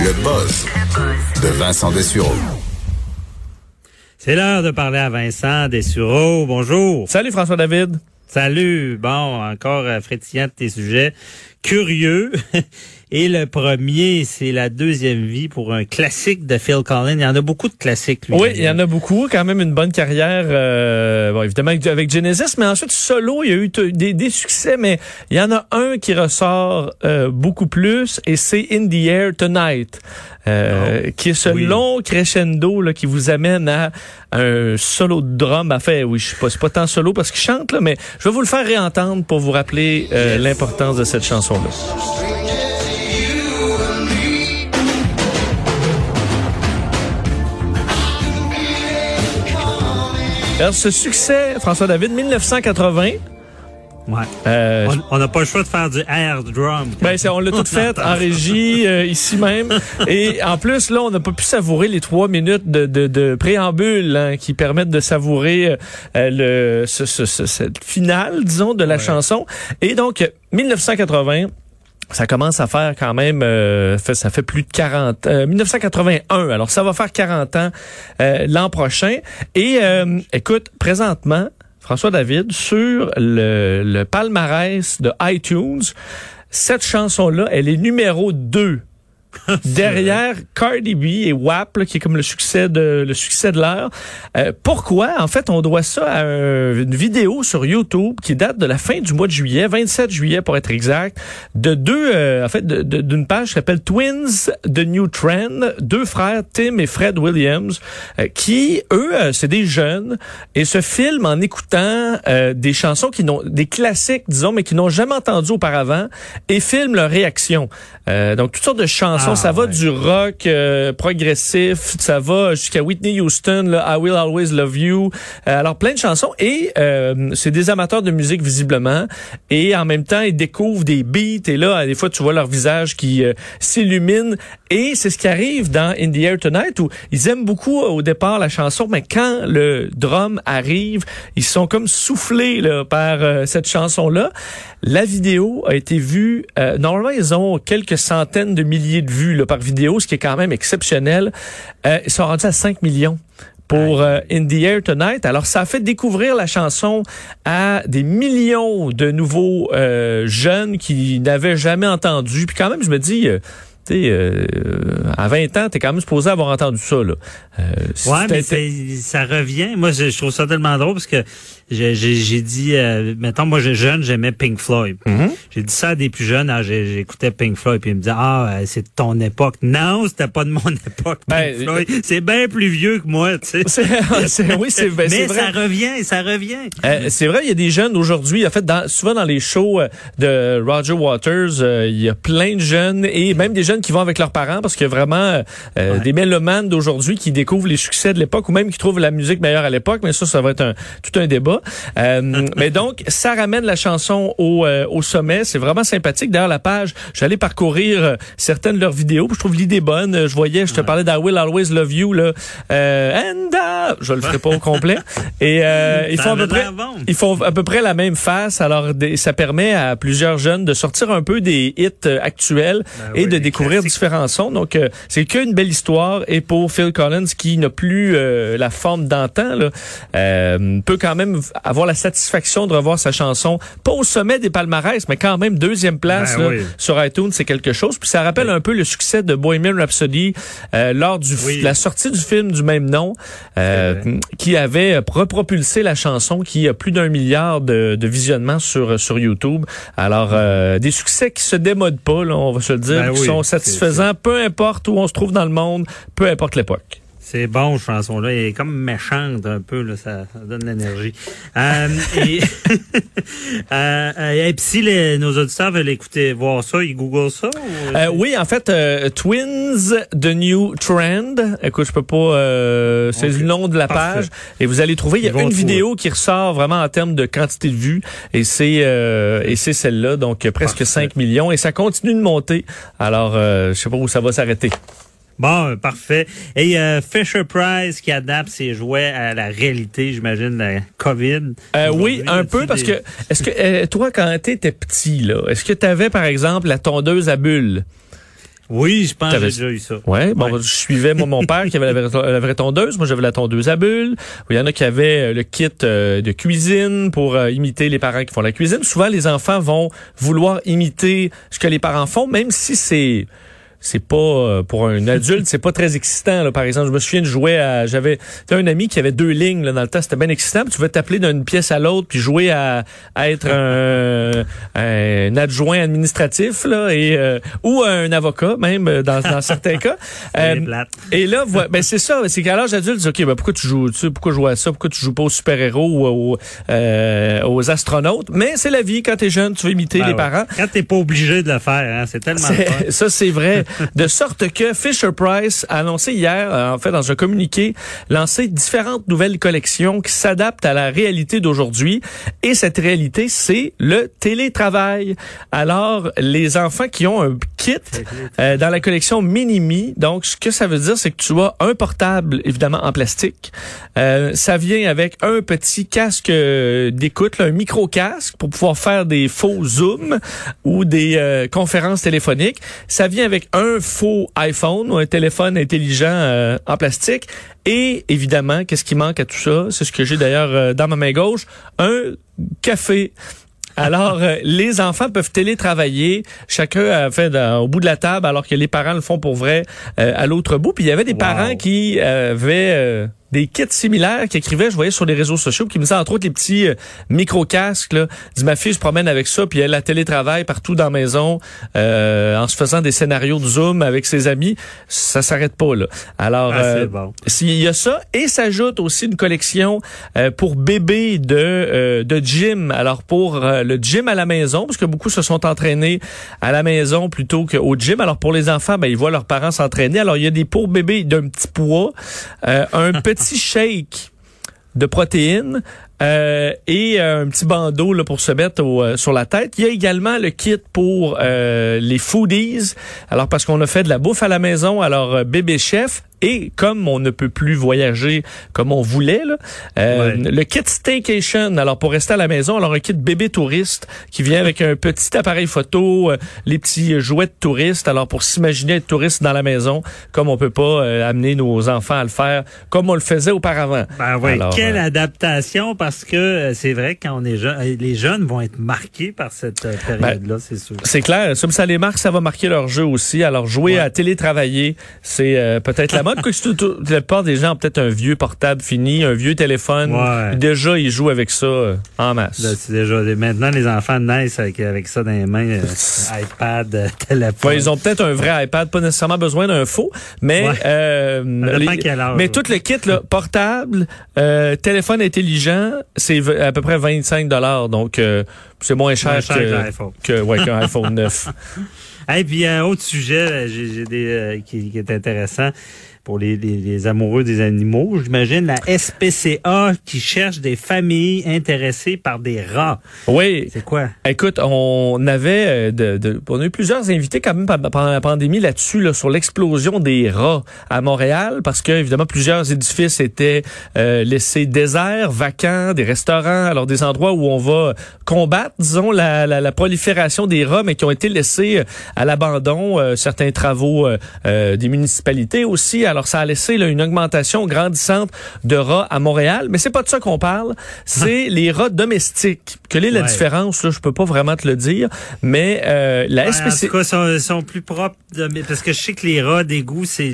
Le buzz de Vincent Dessureau. C'est l'heure de parler à Vincent Dessureau. Bonjour. Salut François David. Salut. Bon, encore euh, frétillant de tes sujets curieux. Et le premier, c'est la deuxième vie pour un classique de Phil Collins. Il y en a beaucoup de classiques, lui. Oui, il y en a beaucoup. Quand même une bonne carrière, euh, bon, évidemment avec Genesis, mais ensuite solo, il y a eu des, des, succès, mais il y en a un qui ressort euh, beaucoup plus, et c'est In the Air Tonight, euh, oh. qui est ce long crescendo là, qui vous amène à un solo de drum. Enfin, oui, je sais pas, c'est pas tant solo parce qu'il chante, là, mais je vais vous le faire réentendre pour vous rappeler euh, l'importance de cette chanson-là. Alors, ce succès, François David, 1980. Ouais. Euh, on n'a pas le choix de faire du air drum. Ben, on l'a tout fait en régie, euh, ici même. Et en plus, là, on n'a pas pu savourer les trois minutes de, de, de préambule hein, qui permettent de savourer euh, le, ce, ce, cette finale, disons, de la chanson. Et donc, 1980 ça commence à faire quand même, euh, ça fait plus de 40, 1981. Euh, alors ça va faire 40 ans euh, l'an prochain. Et écoute, présentement, François David, sur le, le palmarès de iTunes, cette chanson-là, elle est numéro 2 derrière Cardi B et WAP, qui est comme le succès de le succès de l'heure. Euh, pourquoi En fait, on doit ça à une vidéo sur YouTube qui date de la fin du mois de juillet, 27 juillet pour être exact, de deux, euh, en fait, d'une page qui s'appelle Twins The New Trend, deux frères Tim et Fred Williams, euh, qui eux, c'est des jeunes et se filment en écoutant des chansons qui n'ont des classiques, disons, mais qui n'ont jamais entendu auparavant et filment leur réaction. donc toutes sortes de chansons ah, ça va du rock euh, progressif, ça va jusqu'à Whitney Houston, là, I Will Always Love You. Euh, alors plein de chansons et euh, c'est des amateurs de musique visiblement et en même temps ils découvrent des beats et là des fois tu vois leur visage qui s'illumine et c'est ce qui arrive dans In the Air Tonight où ils aiment beaucoup au départ la chanson mais quand le drum arrive, ils sont comme soufflés là, par cette chanson là. La vidéo a été vue normalement ils ont quelques centaines de milliers de vues vues par vidéo, ce qui est quand même exceptionnel. Euh, ils sont rendus à 5 millions pour euh, In the Air Tonight. Alors, ça a fait découvrir la chanson à des millions de nouveaux euh, jeunes qui n'avaient jamais entendu. Puis quand même, je me dis... Euh, euh, à 20 ans, t'es quand même supposé avoir entendu ça. Là. ouais, mais ça revient. Moi, je, je, trouve ça tellement drôle parce que j'ai dit, euh, mettons, moi, jeune, j'aimais Pink Floyd. Mm-hmm. J'ai dit ça à des plus jeunes, ah, j'écoutais Pink Floyd, puis ils me disaient, ah, euh, c'est de ton époque. Non, c'était pas de mon époque, Pink ben, Floyd. C'est bien plus vieux que moi, tu sais. oui, c'est ben, Mais ça revient, ça revient. Euh, c'est vrai, il y a des jeunes aujourd'hui, en fait, dans, souvent dans les shows euh, de Roger Waters, euh, il y a plein de jeunes, et même des jeunes qui vont avec leurs parents, parce qu'il y a vraiment des mélomanes d'aujourd'hui qui découvrent les succès de l'époque, ou même qui trouvent la musique meilleure à l'époque, mais ça, ça va être un, tout un débat. Euh, mais donc, ça ramène la chanson au, euh, au sommet. C'est vraiment sympathique. D'ailleurs, la page, j'allais parcourir euh, certaines de leurs vidéos. Je trouve l'idée bonne. Je voyais, je te parlais d'I Will Always Love You. Là, and je le ferai pas au complet. Et ils font à peu près, ils font à peu près la même face. Alors, ça permet à plusieurs jeunes de sortir un peu des hits actuels ben et de découvrir différents sons. Donc, c'est qu'une belle histoire. Et pour Phil Collins, qui n'a plus la forme d'antan, peut quand même avoir la satisfaction de revoir sa chanson, pas au sommet des palmarès, mais quand même deuxième place ben sur iTunes, c'est quelque chose. Puis ça rappelle un peu le succès de Bohemian Rhapsody euh, lors du la sortie du film du même nom, euh, qui avait repropulsé la chanson, qui a plus d'un milliard de, de, visionnements sur sur YouTube. Alors euh, des succès qui se démodent pas, là, on va se le dire, ben qui sont satisfaisants, peu importe où on se trouve dans le monde, peu importe l'époque. C'est bon, cette chanson-là. Elle est comme méchante un peu, là, ça, ça donne l'énergie. Euh, et, euh, euh, et puis si les, nos auditeurs veulent écouter, voir ça, ils googlent ça? Euh, oui, en fait, Twins, The New Trend. Écoute, je peux pas... c'est le nom de la page. Et vous allez trouver, il y a une vidéo qui ressort vraiment en termes de quantité de vues. Et c'est et c'est celle-là, donc presque 5 millions. Et ça continue de monter. Alors, je sais pas où ça va s'arrêter. Bon, parfait. Et euh, Fisher Price qui adapte ses jouets à la réalité, j'imagine, la COVID. Euh, oui, un peu, parce que est-ce que euh, toi, quand tu étais petit, là, est-ce que tu avais, par exemple, la tondeuse à bulles? Oui, je pense que j'ai déjà eu ça. Ouais, bon, je suivais moi, mon père qui avait la vraie, la vraie tondeuse, moi j'avais la tondeuse à bulles. Il y en a qui avaient euh, le kit euh, de cuisine pour euh, imiter les parents qui font la cuisine. Souvent les enfants vont vouloir imiter ce que les parents font, même si c'est c'est pas euh, pour un adulte, c'est pas très excitant. Là. Par exemple, je me souviens de jouer à, j'avais un ami qui avait deux lignes là, dans le temps, c'était bien excitant. tu veux t'appeler d'une pièce à l'autre puis jouer à, à être un, un, adjoint administratif là et euh, ou un avocat même euh, dans, dans certains cas. et là, ben c'est ça, c'est qu'à l'âge adulte, ok, ben pourquoi tu joues, tu pourquoi jouer à ça, pourquoi tu joues pas aux super héros ou aux, aux astronautes? Mais c'est la vie quand t'es jeune, tu veux imiter ben les parents. Quand t'es pas obligé de le faire, hein, c'est tellement. Ça c'est vrai de sorte que Fisher Price a annoncé hier, euh, en fait, dans un communiqué, lancé différentes nouvelles collections qui s'adaptent à la réalité d'aujourd'hui. Et cette réalité, c'est le télétravail. Alors, les enfants qui ont un kit euh, dans la collection Minimi, donc ce que ça veut dire, c'est que tu as un portable, évidemment, en plastique. Euh, ça vient avec un petit casque d'écoute, un micro-casque pour pouvoir faire des faux zooms ou des conférences téléphonique. Ça vient avec un faux iPhone ou un téléphone intelligent euh, en plastique. Et évidemment, qu'est-ce qui manque à tout ça? C'est ce que j'ai d'ailleurs euh, dans ma main gauche. Un café. Alors, euh, les enfants peuvent télétravailler, chacun fait au bout de la table, alors que les parents le font pour vrai à l'autre bout. Puis il y avait des parents qui avaient des kits similaires qui écrivaient, je voyais sur les réseaux sociaux, qui me disaient entre autres les petits euh, micro-casques. Là. Dis, ma fille se promène avec ça, puis elle a télétravail partout dans la maison euh, en se faisant des scénarios de Zoom avec ses amis. Ça s'arrête pas là. Alors, ah, euh, bon. s'il y a ça, et s'ajoute aussi une collection euh, pour bébés de, de gym. Alors, pour le gym à la maison, parce que beaucoup se sont entraînés à la maison plutôt qu'au gym. Alors, pour les enfants, ben, ils voient leurs parents s'entraîner. Alors, il y a des pour bébés d'un petit poids, un petit petit shake de protéines euh, et euh, un petit bandeau là, pour se mettre euh, sur la tête. Il y a également le kit pour les foodies. Alors parce qu'on a fait de la bouffe à la maison, alors bébé chef et comme on ne peut plus voyager comme on voulait, là, euh, le kit staycation, alors pour rester à la maison, alors un kit bébé touriste qui vient avec un petit appareil photo, euh, les petits jouets de touristes, alors pour s'imaginer être touriste dans la maison, comme on peut pas euh, amener nos enfants à le faire, comme on le faisait auparavant. Ben oui, quelle adaptation, parce que c'est vrai quand on est jeune, les jeunes vont être marqués par cette période-là, ben, c'est sûr. C'est clair, comme ça les marque, ça va marquer leur jeu aussi. Alors jouer à télétravailler, c'est peut-être la mode. que la plupart des gens ont peut-être un vieux portable fini, un vieux téléphone? Déjà, ils jouent avec ça euh, en masse. déjà, maintenant, les enfants naissent avec, avec ça dans les mains, euh, iPad, euh, téléphone. ils ont peut-être un vrai iPad, pas nécessairement besoin d'un faux, mais mais tout le kit là, portable, téléphone intelligent, c'est à peu près 25 dollars. Donc c'est moins cher, que, qu'un iPhone 9. Et puis un autre sujet, j'ai des qui, qui est intéressant pour les, les, amoureux des animaux. J'imagine la SPCA qui cherche des familles intéressées par des rats. Oui. C'est quoi? Écoute, on avait euh, de, de, on a eu plusieurs invités quand même pendant la pandémie là-dessus, là, sur l'explosion des rats à Montréal, parce que évidemment plusieurs édifices étaient euh, laissés déserts, vacants, des restaurants, alors des endroits où on va combattre, disons, la, la, la prolifération des rats, mais qui ont été laissés euh, à l'abandon. certains travaux des municipalités aussi. Alors, ça a laissé une augmentation grandissante de rats à Montréal. Mais c'est pas de ça qu'on parle. C'est les rats domestiques. Quelle est la différence? Là, je peux pas vraiment te le dire. Mais euh, la SPC... En tout cas, sont, sont plus propres. parce que je sais que les rats d'égout, c'est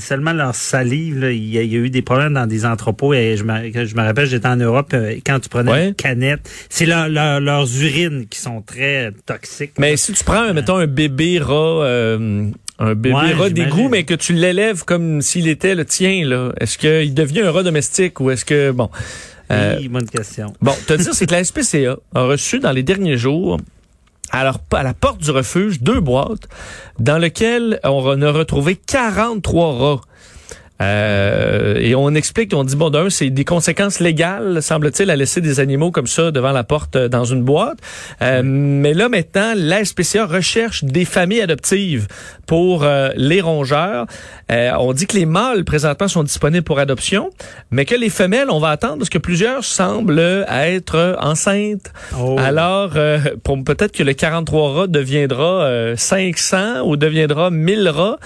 seulement leur salive. Il, y a, eu des problèmes dans des entrepôts. Et je me, je me rappelle, j'étais en Europe, euh, quand tu prenais une canette, c'est leurs urines qui sont très toxiques. Mais si tu prends, mettons, un bébé rat... Euh, un bébé rat d'égout, mais que tu l'élèves comme s'il était le tien, là. Est-ce qu'il devient un rat domestique ou est-ce que, bon. Euh, oui, bonne question. Bon, te dire, c'est que la SPCA a reçu dans les derniers jours alors, à la porte du refuge, deux boîtes dans lesquelles on a retrouvé 43 rats. Euh, et on explique, on dit, bon, d'un, c'est des conséquences légales, semble-t-il, à laisser des animaux comme ça devant la porte euh, dans une boîte. Euh, mais là, maintenant, la SPCA recherche des familles adoptives pour euh, les rongeurs. on dit que les mâles, présentement, sont disponibles pour adoption, mais que les femelles, on va attendre parce que plusieurs semblent être enceintes. Oh. Alors, pour peut-être que le 43 rats deviendra 500 ou deviendra 1000 rats.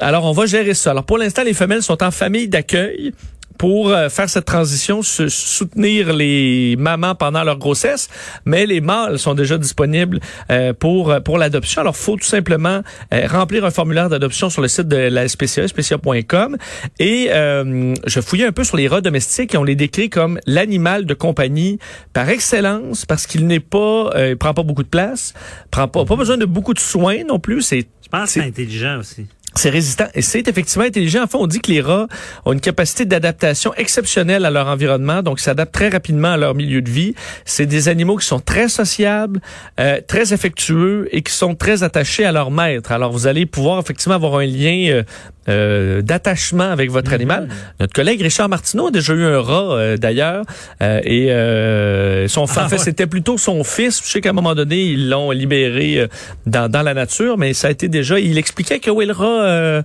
alors, on va gérer ça. Alors, pour l'instant, les femelles sont en famille d'accueil pour euh, faire cette transition, soutenir les mamans pendant leur grossesse, mais les mâles sont déjà disponibles euh, pour euh, pour l'adoption. Alors, faut tout simplement remplir un formulaire d'adoption sur le site de la SPCA, SPCA.com, et je fouillais un peu sur les rats domestiques et on les décrit comme l'animal de compagnie par excellence parce qu'il n'est pas, il prend pas beaucoup de place, prend pas, pas besoin de beaucoup de soins non plus. C'est je pense c'est intelligent aussi. C'est résistant et c'est effectivement intelligent. Enfin, on dit que les rats ont une capacité d'adaptation exceptionnelle à leur environnement, donc s'adaptent très rapidement à leur milieu de vie. C'est des animaux qui sont très sociables, euh, très affectueux et qui sont très attachés à leur maître. Alors, vous allez pouvoir effectivement avoir un lien euh, euh, d'attachement avec votre animal. Mhm. Notre collègue Richard Martineau a déjà eu un rat euh, d'ailleurs euh, et son ah, en fait c'était plutôt son fils. Je sais qu'à un moment donné ils l'ont libéré dans, dans la nature, mais ça a été déjà. Il expliquait que oui le rat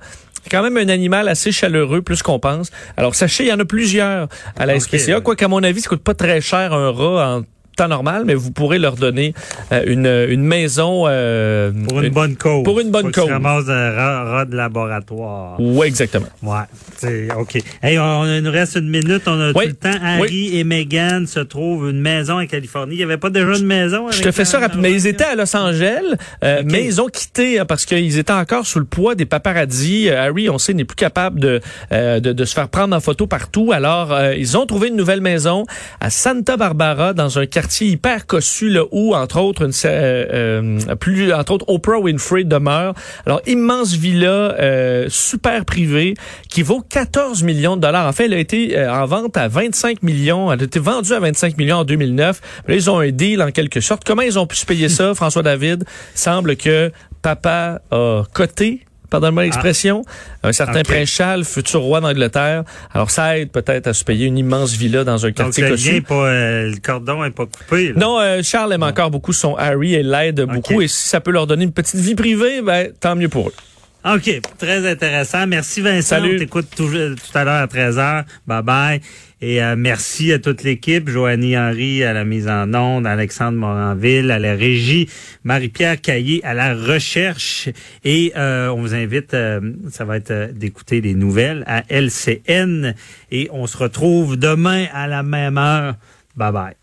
quand même un animal assez chaleureux, plus qu'on pense. Alors, sachez, il y en a plusieurs à la SPCA. Quoi qu'à mon avis, ça coûte pas très cher un rat en temps normal, mais vous pourrez leur donner euh, une, une maison euh, pour une, bonne cause. Pour une bonne cause. ramasse un de laboratoire. Oui, exactement. Ouais, c'est OK. Hey, on, nous reste une minute, on a tout le temps. Harry et Meghan se trouvent une maison en Californie. Il n'y avait pas déjà une maison. Je te fais ça rapidement. Ils étaient à Los Angeles, euh, mais ils ont quitté hein, parce qu'ils étaient encore sous le poids des paparazzis. Harry, on sait, n'est plus capable de, de, de se faire prendre en photo partout. Alors, ils ont trouvé une nouvelle maison à Santa Barbara dans un quartier hyper cossu là, où entre autres une euh, euh, plus entre autres Oprah Winfrey demeure. Alors immense villa euh, super privée qui vaut 14 millions de dollars. En fait, elle a été en vente à 25 millions. Elle a été vendue à 25 millions en 2009. là, ils ont un deal en quelque sorte. Comment ils ont pu se payer ça, François David Semble que papa a coté pardonne-moi ah. l'expression, un certain prince Charles, futur roi d'Angleterre. Alors ça aide peut-être à se payer une immense villa dans un quartier Donc, le, pas, euh, le cordon est pas coupé. Non, euh, Charles aime encore beaucoup son Harry et l'aide beaucoup. Et si ça peut leur donner une petite vie privée, ben tant mieux pour eux. OK, très intéressant. Merci Vincent. Salut. On t'écoute tout, tout, à l'heure à 13h. Bye bye. Et euh, merci à toute l'équipe, Joanie Henry à la mise en onde, Alexandre Moranville à la régie, Marie-Pierre Caillé à la recherche. Et euh, on vous invite, euh, ça va être d'écouter les nouvelles à LCN. Et on se retrouve demain à la même heure. Bye bye.